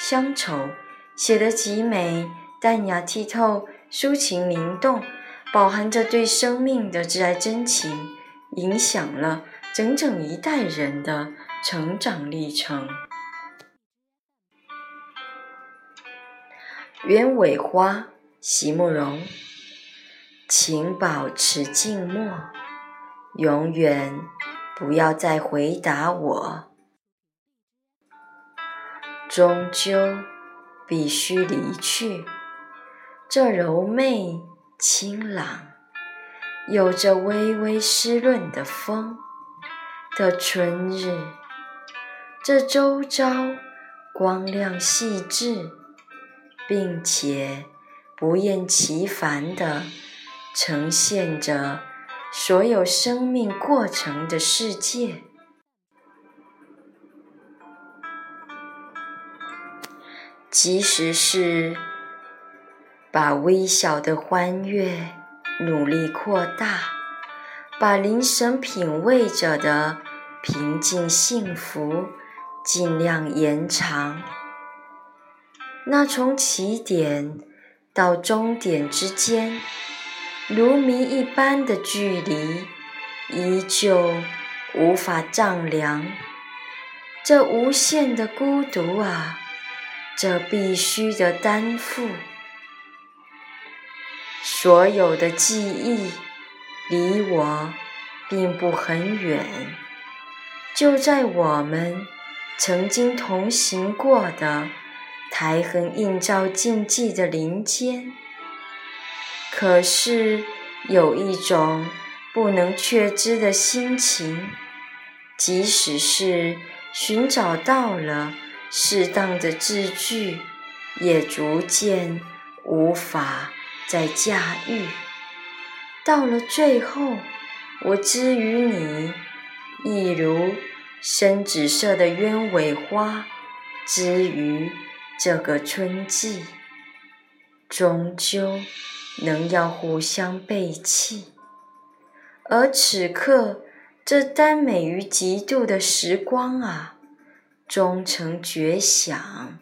乡愁写得极美，淡雅剔透，抒情灵动，饱含着对生命的挚爱真情，影响了整整一代人的成长历程。鸢尾花，席慕容，请保持静默，永远不要再回答我。终究必须离去。这柔媚、清朗、有着微微湿润的风的春日，这周遭光亮细致，并且不厌其烦地呈现着所有生命过程的世界。即使是把微小的欢悦努力扩大，把灵神品味着的平静幸福尽量延长，那从起点到终点之间如谜一般的距离，依旧无法丈量。这无限的孤独啊！这必须的担负，所有的记忆离我并不很远，就在我们曾经同行过的台痕映照静寂的林间。可是有一种不能确知的心情，即使是寻找到了。适当的字句也逐渐无法再驾驭，到了最后，我之于你，亦如深紫色的鸢尾花之于这个春季，终究能要互相背弃。而此刻，这耽美于极度的时光啊！终成绝响。